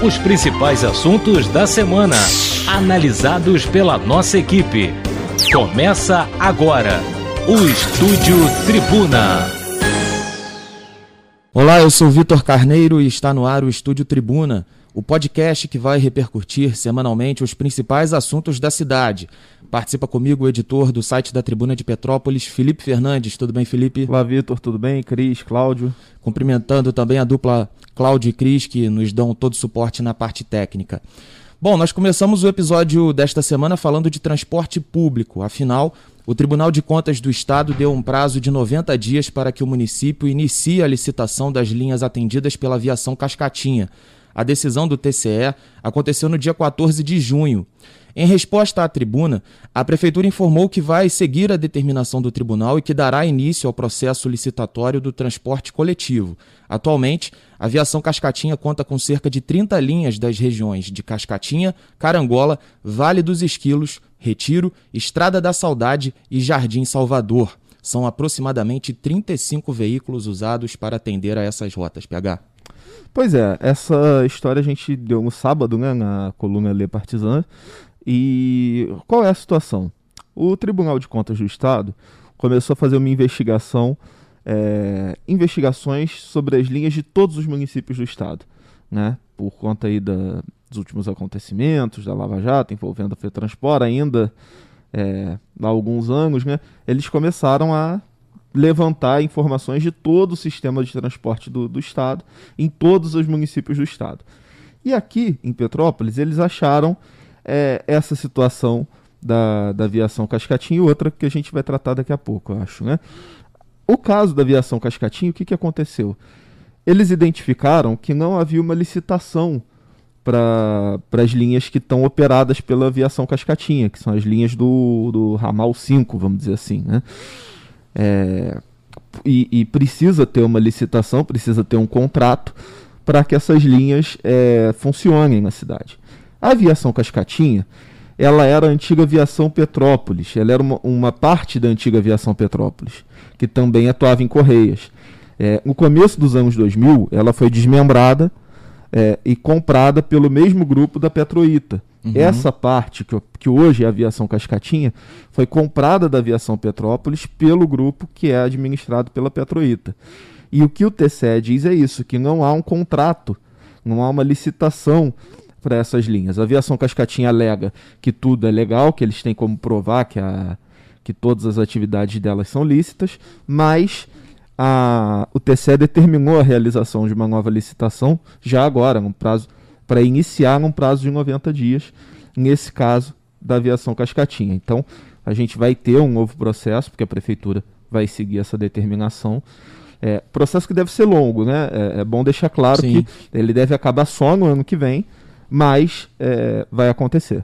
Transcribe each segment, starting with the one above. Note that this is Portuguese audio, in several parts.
Os principais assuntos da semana, analisados pela nossa equipe. Começa agora o Estúdio Tribuna. Olá, eu sou Vitor Carneiro e está no ar o Estúdio Tribuna, o podcast que vai repercutir semanalmente os principais assuntos da cidade. Participa comigo o editor do site da Tribuna de Petrópolis, Felipe Fernandes. Tudo bem, Felipe? Olá, Vitor, tudo bem? Cris, Cláudio. Cumprimentando também a dupla Cláudio e Cris, que nos dão todo o suporte na parte técnica. Bom, nós começamos o episódio desta semana falando de transporte público. Afinal, o Tribunal de Contas do Estado deu um prazo de 90 dias para que o município inicie a licitação das linhas atendidas pela aviação Cascatinha. A decisão do TCE aconteceu no dia 14 de junho. Em resposta à tribuna, a Prefeitura informou que vai seguir a determinação do tribunal e que dará início ao processo licitatório do transporte coletivo. Atualmente, a aviação Cascatinha conta com cerca de 30 linhas das regiões de Cascatinha, Carangola, Vale dos Esquilos, Retiro, Estrada da Saudade e Jardim Salvador. São aproximadamente 35 veículos usados para atender a essas rotas. PH. Pois é, essa história a gente deu no sábado, né, na coluna Lê Partizan. E qual é a situação? O Tribunal de Contas do Estado começou a fazer uma investigação, é, investigações sobre as linhas de todos os municípios do Estado, né? Por conta aí da, dos últimos acontecimentos da Lava Jato envolvendo a FETransport, ainda é, há alguns anos, né? Eles começaram a levantar informações de todo o sistema de transporte do, do Estado, em todos os municípios do Estado. E aqui, em Petrópolis, eles acharam é essa situação da, da aviação Cascatinho e outra que a gente vai tratar daqui a pouco, eu acho. Né? O caso da aviação Cascatinho, o que, que aconteceu? Eles identificaram que não havia uma licitação para as linhas que estão operadas pela aviação Cascatinha, que são as linhas do, do ramal 5, vamos dizer assim. Né? É, e, e, precisa ter uma licitação, precisa ter um contrato para que essas linhas é, funcionem na cidade. A aviação Cascatinha, ela era a antiga aviação Petrópolis, ela era uma, uma parte da antiga aviação Petrópolis, que também atuava em Correias. É, no começo dos anos 2000, ela foi desmembrada é, e comprada pelo mesmo grupo da Petroita. Uhum. Essa parte, que, que hoje é a aviação Cascatinha, foi comprada da aviação Petrópolis pelo grupo que é administrado pela Petroita. E o que o TCE diz é isso, que não há um contrato, não há uma licitação para essas linhas. A aviação Cascatinha alega que tudo é legal, que eles têm como provar que, a, que todas as atividades delas são lícitas, mas a, o TCE determinou a realização de uma nova licitação já agora, num prazo para iniciar num prazo de 90 dias, nesse caso da aviação Cascatinha. Então, a gente vai ter um novo processo, porque a prefeitura vai seguir essa determinação. É, processo que deve ser longo, né? É, é bom deixar claro Sim. que ele deve acabar só no ano que vem, mas é, vai acontecer.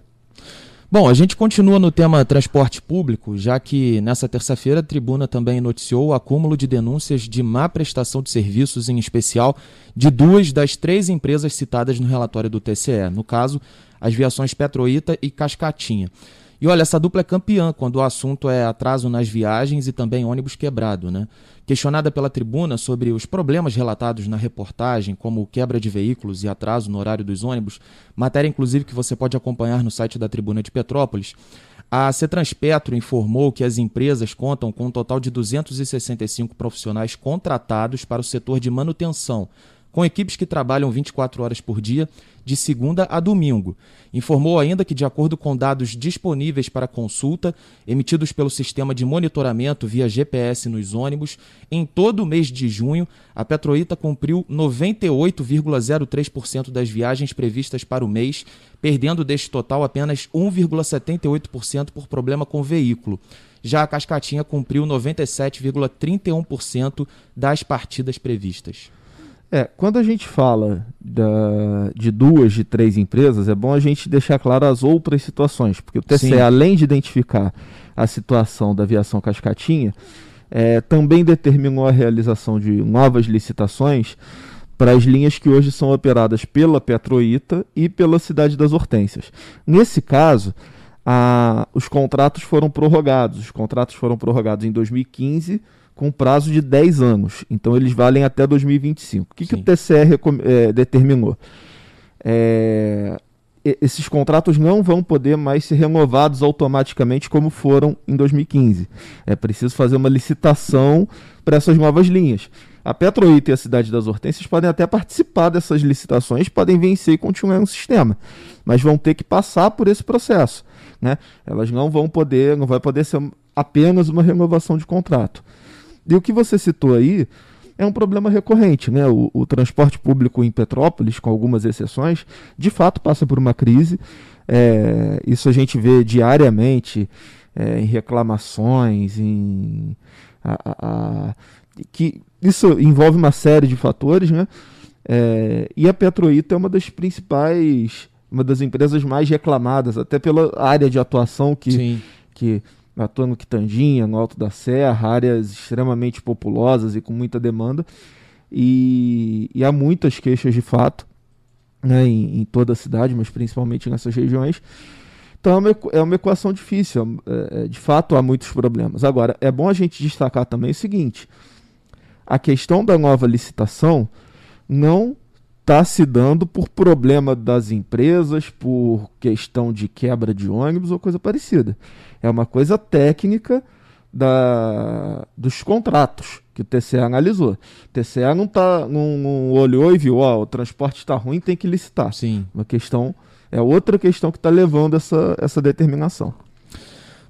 Bom, a gente continua no tema transporte público, já que nessa terça-feira a tribuna também noticiou o acúmulo de denúncias de má prestação de serviços, em especial de duas das três empresas citadas no relatório do TCE, no caso, as viações Petroita e Cascatinha. E olha, essa dupla é campeã quando o assunto é atraso nas viagens e também ônibus quebrado, né? Questionada pela tribuna sobre os problemas relatados na reportagem, como quebra de veículos e atraso no horário dos ônibus, matéria inclusive que você pode acompanhar no site da Tribuna de Petrópolis, a Cetranspetro informou que as empresas contam com um total de 265 profissionais contratados para o setor de manutenção, com equipes que trabalham 24 horas por dia, de segunda a domingo. Informou ainda que, de acordo com dados disponíveis para consulta, emitidos pelo sistema de monitoramento via GPS nos ônibus, em todo o mês de junho, a Petroita cumpriu 98,03% das viagens previstas para o mês, perdendo deste total apenas 1,78% por problema com veículo. Já a Cascatinha cumpriu 97,31% das partidas previstas. É, quando a gente fala da, de duas, de três empresas, é bom a gente deixar claro as outras situações, porque o TCE, Sim. além de identificar a situação da aviação Cascatinha, é, também determinou a realização de novas licitações para as linhas que hoje são operadas pela Petroita e pela Cidade das Hortênsias. Nesse caso, a, os contratos foram prorrogados. Os contratos foram prorrogados em 2015 com prazo de 10 anos. Então eles valem até 2025. O que, que o TCE é, determinou? é, esses contratos não vão poder mais ser renovados automaticamente como foram em 2015. É preciso fazer uma licitação para essas novas linhas. A Petroita e a Cidade das Hortênsias podem até participar dessas licitações, podem vencer e continuar no sistema, mas vão ter que passar por esse processo. Né? Elas não vão poder, não vai poder ser apenas uma renovação de contrato. E o que você citou aí é um problema recorrente. Né? O, o, transporte público em Petrópolis, com algumas exceções, de fato passa por uma crise. É, isso a gente vê diariamente é, em reclamações, em. A, a, a, que isso envolve uma série de fatores, né? É, e a Petroita é uma das principais, uma das empresas mais reclamadas, até pela área de atuação que, Sim. que atua no Quitandinha, no Alto da Serra, áreas extremamente populosas e com muita demanda. E, e há muitas queixas de fato né, em, em, toda a cidade, mas principalmente nessas regiões. Então é uma, é uma equação difícil, é, é, de fato há muitos problemas. Agora, é bom a gente destacar também o seguinte: a questão da nova licitação não está se dando por problema das empresas, por questão de quebra de ônibus ou coisa parecida. É uma coisa técnica da, dos contratos que o TCE analisou. O TCE não, tá, não, não olhou e viu, ó, o transporte está ruim, tem que licitar. Sim. Uma questão, é outra questão que está levando essa, essa determinação.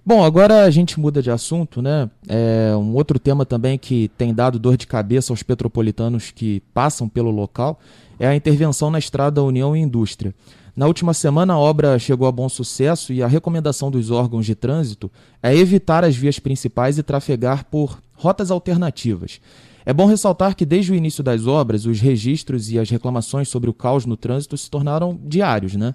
Bom, agora a gente muda de assunto, né? É um outro tema também que tem dado dor de cabeça aos petropolitanos que passam pelo local é a intervenção na estrada União e Indústria. Na última semana, a obra chegou a bom sucesso e a recomendação dos órgãos de trânsito é evitar as vias principais e trafegar por rotas alternativas. É bom ressaltar que desde o início das obras, os registros e as reclamações sobre o caos no trânsito se tornaram diários, né?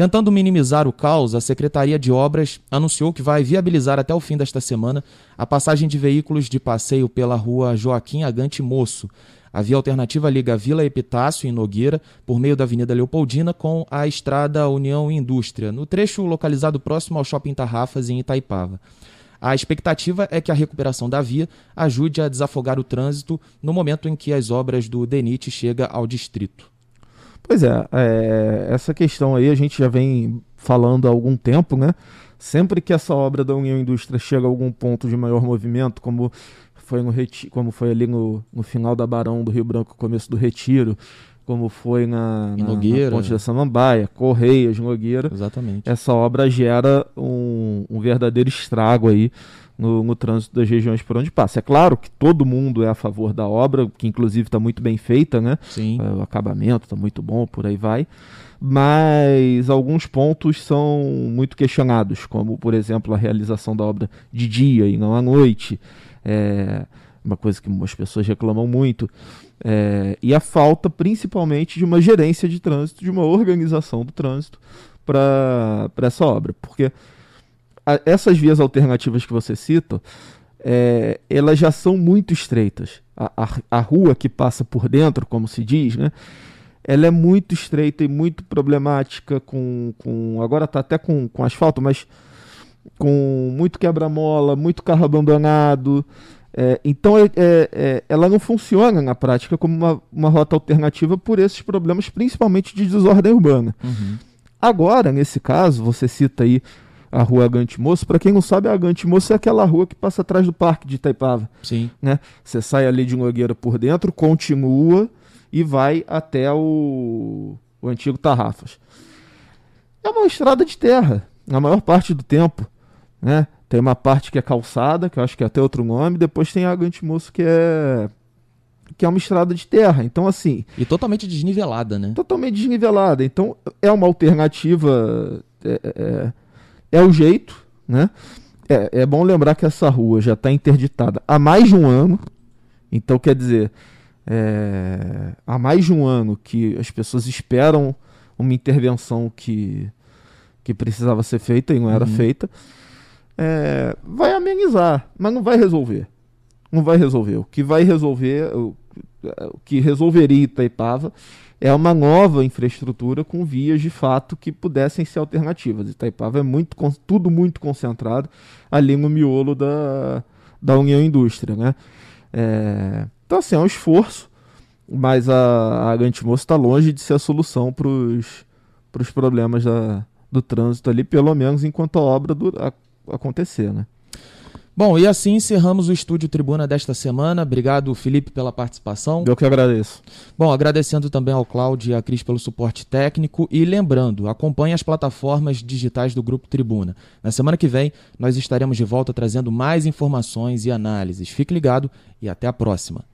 Tentando minimizar o caos, a Secretaria de Obras anunciou que vai viabilizar até o fim desta semana a passagem de veículos de passeio pela rua Joaquim Agante Moço. A via alternativa liga Vila Epitácio, em Nogueira, por meio da Avenida Leopoldina, com a estrada União Indústria, no trecho localizado próximo ao Shopping Tarrafas, em Itaipava. A expectativa é que a recuperação da via ajude a desafogar o trânsito no momento em que as obras do DENIT chegam ao distrito. Pois é, é, essa questão aí a gente já vem falando há algum tempo, né? Sempre que essa obra da União Indústria chega a algum ponto de maior movimento, como foi, no como foi ali no, no final da Barão do Rio Branco, começo do Retiro, como foi na, na, na Ponte da Samambaia, Correias, Nogueira. Exatamente. Essa obra gera um, um verdadeiro estrago aí no, no, trânsito das regiões por onde passa. É claro que todo mundo é a favor da obra, que inclusive está muito bem feita, né? Sim. É, o acabamento está muito bom, por aí vai. Mas alguns pontos são muito questionados, como, por exemplo, a realização da obra de dia e não à noite. É uma coisa que as pessoas reclamam muito. É, e a falta, principalmente, de uma gerência de trânsito, de uma organização do trânsito para essa obra. Porque a, essas vias alternativas que você cita, é, elas já são muito estreitas. A, a, a, rua que passa por dentro, como se diz, né? Ela é muito estreita e muito problemática com, com agora está até com, com asfalto, mas com muito quebra-mola, muito carro abandonado. É, então é, é, é, ela não funciona na prática como uma, uma rota alternativa por esses problemas, principalmente de desordem urbana. Uhum. Agora, nesse caso, você cita aí a rua Agante Moço. Para quem não sabe, a Agante Moço é aquela rua que passa atrás do parque de Itaipava. Sim. Né? Você sai ali de Nogueira por dentro, continua e vai até o, o antigo Tarrafas. É uma estrada de terra, na maior parte do tempo. Né? Tem uma parte que é calçada, que eu acho que é até outro nome, depois tem a Agante Moço que é que é uma estrada de terra. Então, assim. E totalmente desnivelada, né? Totalmente desnivelada. Então, é uma alternativa é, é, é o jeito, né? É, é bom lembrar que essa rua já está interditada há mais de um ano. Então, quer dizer, é, há mais de um ano que as pessoas esperam uma intervenção que, que precisava ser feita e não era uhum. feita. É, vai amenizar, mas não vai resolver. Não vai resolver. O que vai resolver, o, o que resolveria Itaipava é uma nova infraestrutura com vias de fato que pudessem ser alternativas. Itaipava é muito, tudo muito concentrado ali no miolo da, da União Indústria. Né? É, então, assim, é um esforço. mas a, a Gantimoço está longe de ser a solução para os problemas da, do trânsito ali, pelo menos enquanto a obra do, a, acontecer, né? Bom, e assim encerramos o Estúdio Tribuna desta semana. Obrigado, Felipe, pela participação. Eu que agradeço. Bom, agradecendo também ao Cláudio e à Cris pelo suporte técnico. E lembrando, acompanhe as plataformas digitais do Grupo Tribuna. Na semana que vem, nós estaremos de volta trazendo mais informações e análises. Fique ligado e até a próxima.